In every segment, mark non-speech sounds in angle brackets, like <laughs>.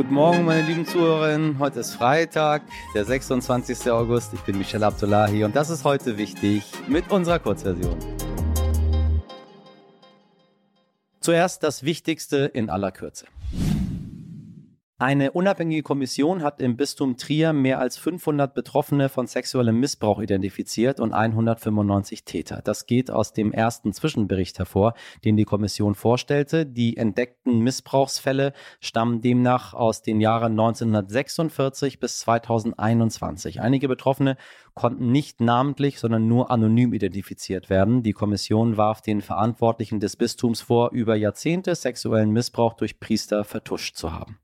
Guten Morgen, meine lieben Zuhörerinnen. Heute ist Freitag, der 26. August. Ich bin Michelle Abdullahi und das ist heute wichtig mit unserer Kurzversion. Zuerst das Wichtigste in aller Kürze. Eine unabhängige Kommission hat im Bistum Trier mehr als 500 Betroffene von sexuellem Missbrauch identifiziert und 195 Täter. Das geht aus dem ersten Zwischenbericht hervor, den die Kommission vorstellte. Die entdeckten Missbrauchsfälle stammen demnach aus den Jahren 1946 bis 2021. Einige Betroffene konnten nicht namentlich, sondern nur anonym identifiziert werden. Die Kommission warf den Verantwortlichen des Bistums vor, über Jahrzehnte sexuellen Missbrauch durch Priester vertuscht zu haben.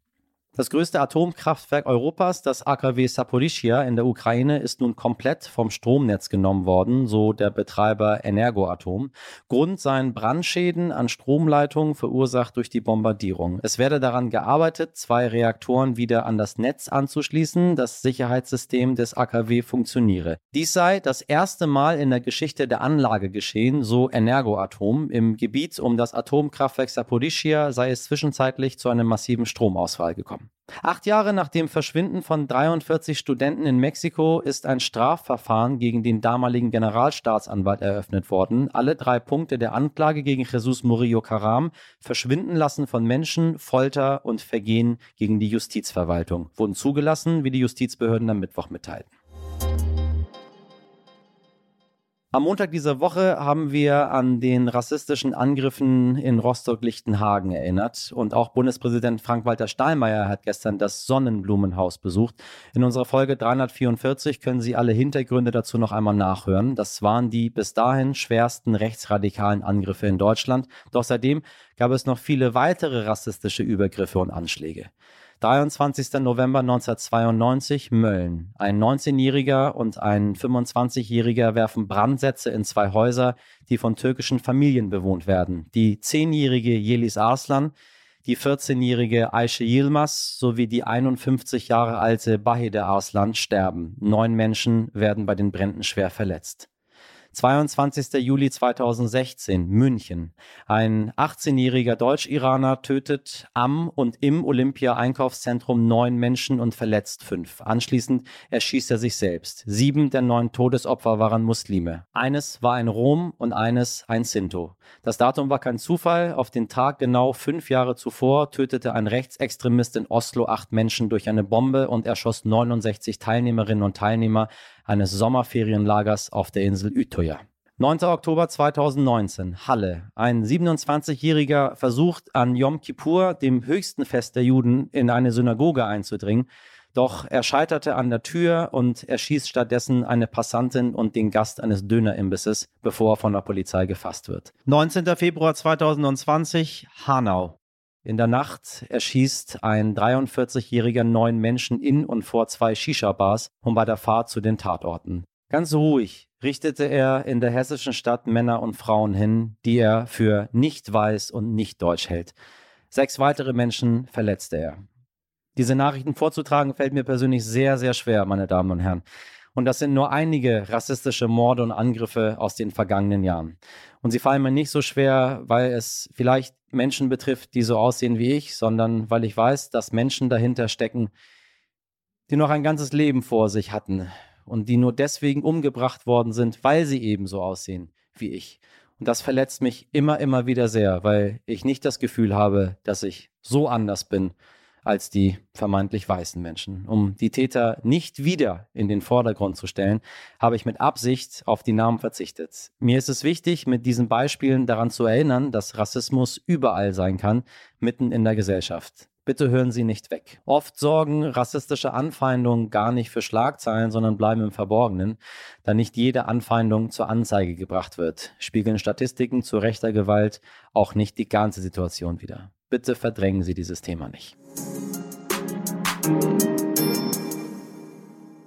Das größte Atomkraftwerk Europas, das AKW Saporischia in der Ukraine, ist nun komplett vom Stromnetz genommen worden, so der Betreiber Energoatom. Grund seien Brandschäden an Stromleitungen verursacht durch die Bombardierung. Es werde daran gearbeitet, zwei Reaktoren wieder an das Netz anzuschließen, das Sicherheitssystem des AKW funktioniere. Dies sei das erste Mal in der Geschichte der Anlage geschehen, so Energoatom. Im Gebiet um das Atomkraftwerk Saporischia sei es zwischenzeitlich zu einem massiven Stromausfall gekommen. Acht Jahre nach dem Verschwinden von 43 Studenten in Mexiko ist ein Strafverfahren gegen den damaligen Generalstaatsanwalt eröffnet worden. Alle drei Punkte der Anklage gegen Jesus Murillo Caram, Verschwinden lassen von Menschen, Folter und Vergehen gegen die Justizverwaltung, wurden zugelassen, wie die Justizbehörden am Mittwoch mitteilten. Am Montag dieser Woche haben wir an den rassistischen Angriffen in Rostock-Lichtenhagen erinnert. Und auch Bundespräsident Frank-Walter Steinmeier hat gestern das Sonnenblumenhaus besucht. In unserer Folge 344 können Sie alle Hintergründe dazu noch einmal nachhören. Das waren die bis dahin schwersten rechtsradikalen Angriffe in Deutschland. Doch seitdem gab es noch viele weitere rassistische Übergriffe und Anschläge. 23. November 1992 Mölln. Ein 19-Jähriger und ein 25-Jähriger werfen Brandsätze in zwei Häuser, die von türkischen Familien bewohnt werden. Die 10-jährige Yelis Arslan, die 14-jährige Ayşe Yilmaz sowie die 51 Jahre alte Bahide Arslan sterben. Neun Menschen werden bei den Bränden schwer verletzt. 22. Juli 2016, München. Ein 18-jähriger Deutsch-Iraner tötet am und im Olympia-Einkaufszentrum neun Menschen und verletzt fünf. Anschließend erschießt er sich selbst. Sieben der neun Todesopfer waren Muslime. Eines war ein Rom und eines ein Sinto. Das Datum war kein Zufall. Auf den Tag genau fünf Jahre zuvor tötete ein Rechtsextremist in Oslo acht Menschen durch eine Bombe und erschoss 69 Teilnehmerinnen und Teilnehmer eines Sommerferienlagers auf der Insel Utøya. 9. Oktober 2019, Halle. Ein 27-Jähriger versucht an Yom Kippur, dem höchsten Fest der Juden, in eine Synagoge einzudringen. Doch er scheiterte an der Tür und erschießt stattdessen eine Passantin und den Gast eines Dönerimbisses, bevor er von der Polizei gefasst wird. 19. Februar 2020, Hanau. In der Nacht erschießt ein 43-jähriger neun Menschen in und vor zwei Shisha-Bars und bei der Fahrt zu den Tatorten. Ganz ruhig richtete er in der hessischen Stadt Männer und Frauen hin, die er für nicht weiß und nicht deutsch hält. Sechs weitere Menschen verletzte er. Diese Nachrichten vorzutragen fällt mir persönlich sehr, sehr schwer, meine Damen und Herren. Und das sind nur einige rassistische Morde und Angriffe aus den vergangenen Jahren. Und sie fallen mir nicht so schwer, weil es vielleicht Menschen betrifft, die so aussehen wie ich, sondern weil ich weiß, dass Menschen dahinter stecken, die noch ein ganzes Leben vor sich hatten und die nur deswegen umgebracht worden sind, weil sie eben so aussehen wie ich. Und das verletzt mich immer, immer wieder sehr, weil ich nicht das Gefühl habe, dass ich so anders bin als die vermeintlich weißen Menschen. Um die Täter nicht wieder in den Vordergrund zu stellen, habe ich mit Absicht auf die Namen verzichtet. Mir ist es wichtig, mit diesen Beispielen daran zu erinnern, dass Rassismus überall sein kann, mitten in der Gesellschaft. Bitte hören Sie nicht weg. Oft sorgen rassistische Anfeindungen gar nicht für Schlagzeilen, sondern bleiben im Verborgenen, da nicht jede Anfeindung zur Anzeige gebracht wird. Spiegeln Statistiken zu rechter Gewalt auch nicht die ganze Situation wider. Bitte verdrängen Sie dieses Thema nicht.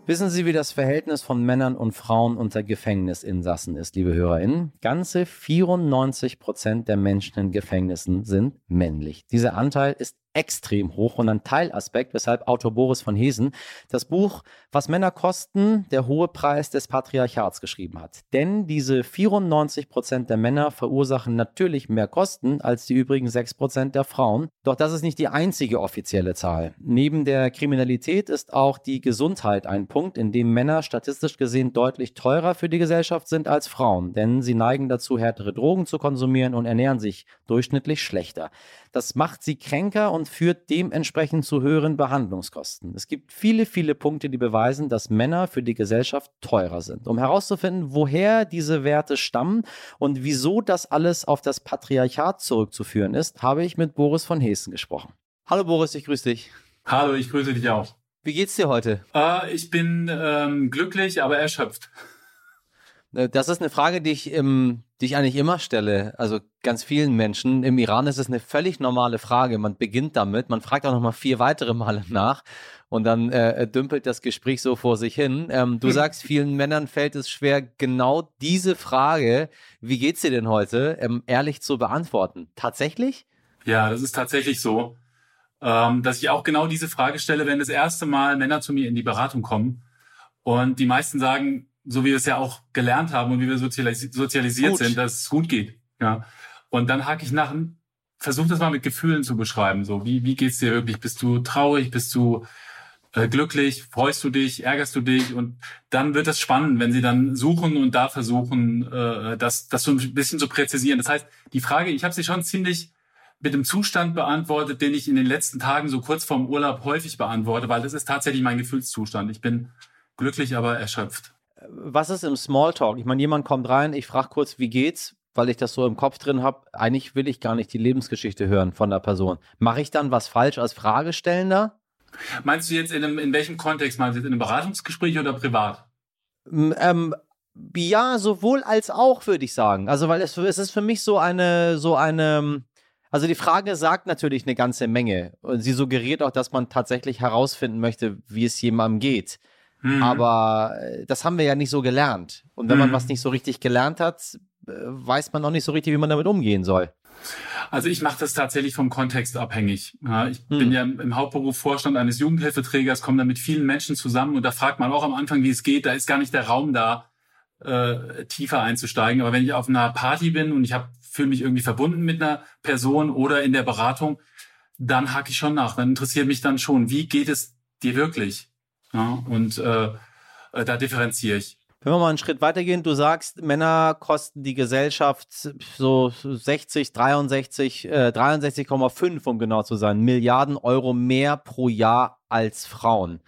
Wissen Sie, wie das Verhältnis von Männern und Frauen unter Gefängnisinsassen ist, liebe HörerInnen? Ganze 94 Prozent der Menschen in Gefängnissen sind männlich. Dieser Anteil ist extrem hoch und ein Teilaspekt, weshalb Autor Boris von Hesen das Buch Was Männer kosten, der hohe Preis des Patriarchats geschrieben hat. Denn diese 94 Prozent der Männer verursachen natürlich mehr Kosten als die übrigen 6 Prozent der Frauen. Doch das ist nicht die einzige offizielle Zahl. Neben der Kriminalität ist auch die Gesundheit ein Punkt, in dem Männer statistisch gesehen deutlich teurer für die Gesellschaft sind als Frauen, denn sie neigen dazu, härtere Drogen zu konsumieren und ernähren sich durchschnittlich schlechter. Das macht sie kränker und führt dementsprechend zu höheren Behandlungskosten. Es gibt viele, viele Punkte, die beweisen, dass Männer für die Gesellschaft teurer sind. Um herauszufinden, woher diese Werte stammen und wieso das alles auf das Patriarchat zurückzuführen ist, habe ich mit Boris von Hessen gesprochen. Hallo Boris, ich grüße dich. Hallo, ich grüße dich auch. Wie geht's dir heute? Äh, ich bin ähm, glücklich, aber erschöpft. Äh, das ist eine Frage, die ich, ähm, die ich eigentlich immer stelle. Also ganz vielen Menschen. Im Iran ist es eine völlig normale Frage. Man beginnt damit, man fragt auch noch mal vier weitere Male <laughs> nach und dann äh, dümpelt das Gespräch so vor sich hin. Ähm, du hm. sagst, vielen Männern fällt es schwer, genau diese Frage, wie geht's dir denn heute, ähm, ehrlich zu beantworten. Tatsächlich? Ja, das ist tatsächlich so, ähm, dass ich auch genau diese Frage stelle, wenn das erste Mal Männer zu mir in die Beratung kommen und die meisten sagen, so wie wir es ja auch gelernt haben und wie wir sozialis sozialisiert gut. sind, dass es gut geht. Ja. Und dann hake ich nach, versuch das mal mit Gefühlen zu beschreiben. So, wie, wie geht's dir wirklich? Bist du traurig? Bist du äh, glücklich? Freust du dich? Ärgerst du dich? Und dann wird es spannend, wenn sie dann suchen und da versuchen, äh, das, das so ein bisschen zu präzisieren. Das heißt, die Frage, ich habe sie schon ziemlich mit dem Zustand beantwortet, den ich in den letzten Tagen so kurz vorm Urlaub häufig beantworte, weil das ist tatsächlich mein Gefühlszustand. Ich bin glücklich, aber erschöpft was ist im Smalltalk? Ich meine, jemand kommt rein, ich frage kurz, wie geht's, weil ich das so im Kopf drin habe. Eigentlich will ich gar nicht die Lebensgeschichte hören von der Person. Mache ich dann was falsch als Fragestellender? Meinst du jetzt in, einem, in welchem Kontext? Meinst du jetzt in einem Beratungsgespräch oder privat? Ähm, ja, sowohl als auch, würde ich sagen. Also, weil es, es ist für mich so eine, so eine, also die Frage sagt natürlich eine ganze Menge. Und sie suggeriert auch, dass man tatsächlich herausfinden möchte, wie es jemandem geht. Mhm. Aber äh, das haben wir ja nicht so gelernt. Und wenn mhm. man was nicht so richtig gelernt hat, äh, weiß man auch nicht so richtig, wie man damit umgehen soll. Also ich mache das tatsächlich vom Kontext abhängig. Ich hm. bin ja im Hauptberuf Vorstand eines Jugendhilfeträgers, komme da mit vielen Menschen zusammen und da fragt man auch am Anfang, wie es geht. Da ist gar nicht der Raum da, äh, tiefer einzusteigen. Aber wenn ich auf einer Party bin und ich fühle mich irgendwie verbunden mit einer Person oder in der Beratung, dann hake ich schon nach. Dann interessiert mich dann schon, wie geht es dir wirklich? Ja, und äh, äh, da differenziere ich. Wenn wir mal einen Schritt weitergehen, du sagst, Männer kosten die Gesellschaft so 60, 63, äh, 63,5, um genau zu sein, Milliarden Euro mehr pro Jahr als Frauen.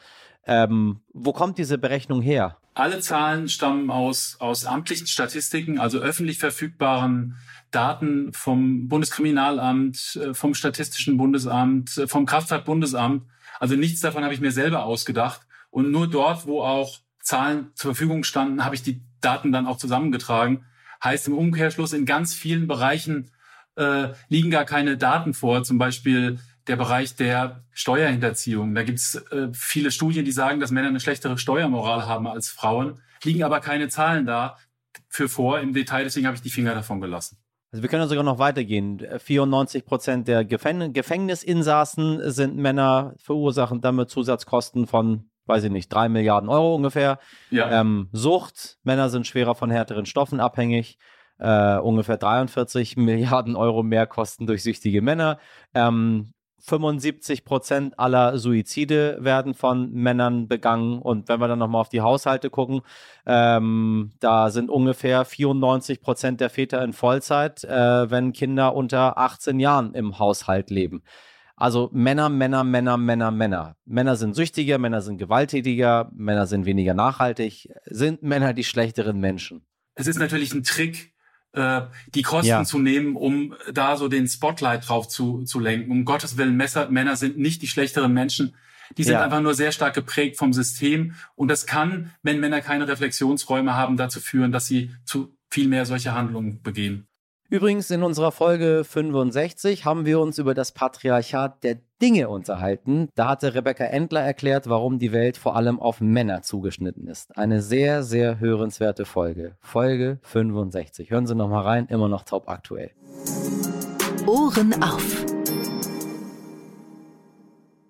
Ähm, wo kommt diese Berechnung her? Alle Zahlen stammen aus, aus amtlichen Statistiken, also öffentlich verfügbaren Daten vom Bundeskriminalamt, äh, vom Statistischen Bundesamt, äh, vom Kraftfahrtbundesamt. Also nichts davon habe ich mir selber ausgedacht. Und nur dort, wo auch Zahlen zur Verfügung standen, habe ich die Daten dann auch zusammengetragen. Heißt im Umkehrschluss, in ganz vielen Bereichen äh, liegen gar keine Daten vor. Zum Beispiel der Bereich der Steuerhinterziehung. Da gibt es äh, viele Studien, die sagen, dass Männer eine schlechtere Steuermoral haben als Frauen, liegen aber keine Zahlen da für vor im Detail. Deswegen habe ich die Finger davon gelassen. Also wir können sogar noch weitergehen. 94 Prozent der Gefäng Gefängnisinsassen sind Männer, verursachen damit Zusatzkosten von weiß ich nicht, drei Milliarden Euro ungefähr. Ja. Ähm, Sucht, Männer sind schwerer von härteren Stoffen abhängig. Äh, ungefähr 43 <laughs> Milliarden Euro mehr kosten durch süchtige Männer. Ähm, 75 Prozent aller Suizide werden von Männern begangen. Und wenn wir dann nochmal auf die Haushalte gucken, ähm, da sind ungefähr 94 Prozent der Väter in Vollzeit, äh, wenn Kinder unter 18 Jahren im Haushalt leben. Also Männer, Männer, Männer, Männer, Männer. Männer sind süchtiger, Männer sind gewalttätiger, Männer sind weniger nachhaltig. Sind Männer die schlechteren Menschen? Es ist natürlich ein Trick, äh, die Kosten ja. zu nehmen, um da so den Spotlight drauf zu, zu lenken. Um Gottes Willen, Messer, Männer sind nicht die schlechteren Menschen. Die sind ja. einfach nur sehr stark geprägt vom System. Und das kann, wenn Männer keine Reflexionsräume haben, dazu führen, dass sie zu viel mehr solche Handlungen begehen. Übrigens, in unserer Folge 65 haben wir uns über das Patriarchat der Dinge unterhalten. Da hatte Rebecca Endler erklärt, warum die Welt vor allem auf Männer zugeschnitten ist. Eine sehr, sehr hörenswerte Folge. Folge 65. Hören Sie noch mal rein, immer noch top aktuell. Ohren auf.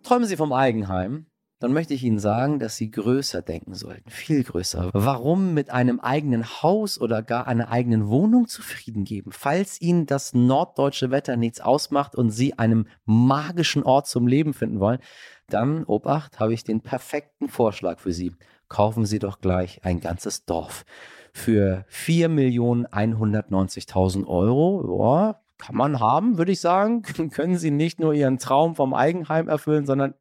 träumen Sie vom Eigenheim, dann möchte ich Ihnen sagen, dass Sie größer denken sollten, viel größer. Warum mit einem eigenen Haus oder gar einer eigenen Wohnung zufrieden geben? Falls Ihnen das norddeutsche Wetter nichts ausmacht und Sie einen magischen Ort zum Leben finden wollen, dann, Obacht, habe ich den perfekten Vorschlag für Sie. Kaufen Sie doch gleich ein ganzes Dorf. Für 4.190.000 Euro, ja, kann man haben, würde ich sagen, <laughs> können Sie nicht nur Ihren Traum vom Eigenheim erfüllen, sondern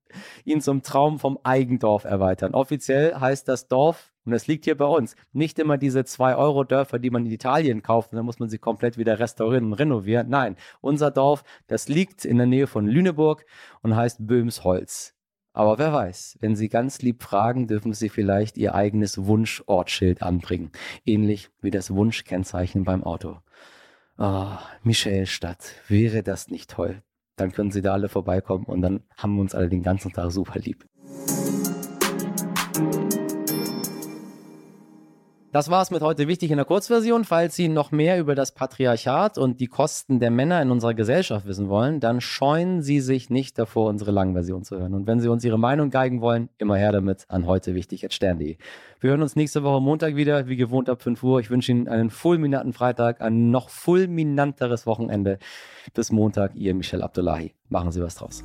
ihn zum Traum vom Eigendorf erweitern. Offiziell heißt das Dorf, und es liegt hier bei uns, nicht immer diese 2-Euro-Dörfer, die man in Italien kauft, und dann muss man sie komplett wieder restaurieren und renovieren. Nein, unser Dorf, das liegt in der Nähe von Lüneburg und heißt Böhmsholz. Aber wer weiß, wenn Sie ganz lieb fragen, dürfen Sie vielleicht Ihr eigenes Wunschortschild anbringen. Ähnlich wie das Wunschkennzeichen beim Auto. Oh, Michaelstadt, wäre das nicht toll? Dann können Sie da alle vorbeikommen und dann haben wir uns alle den ganzen Tag super lieb. Das war es mit heute wichtig in der Kurzversion. Falls Sie noch mehr über das Patriarchat und die Kosten der Männer in unserer Gesellschaft wissen wollen, dann scheuen Sie sich nicht davor, unsere lange Version zu hören. Und wenn Sie uns Ihre Meinung geigen wollen, immer her damit an heute wichtig. Wir hören uns nächste Woche Montag wieder, wie gewohnt ab 5 Uhr. Ich wünsche Ihnen einen fulminanten Freitag, ein noch fulminanteres Wochenende. Bis Montag, Ihr Michel Abdullahi. Machen Sie was draus.